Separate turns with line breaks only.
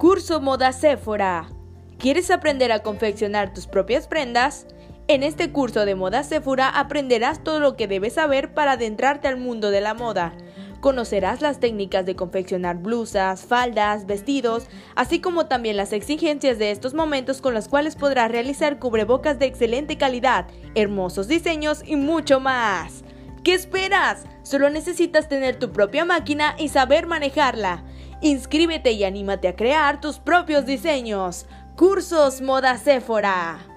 Curso Moda Sephora. ¿Quieres aprender a confeccionar tus propias prendas? En este curso de Moda Sephora aprenderás todo lo que debes saber para adentrarte al mundo de la moda. Conocerás las técnicas de confeccionar blusas, faldas, vestidos, así como también las exigencias de estos momentos con las cuales podrás realizar cubrebocas de excelente calidad, hermosos diseños y mucho más. ¿Qué esperas? Solo necesitas tener tu propia máquina y saber manejarla. Inscríbete y anímate a crear tus propios diseños. Cursos Moda Sephora.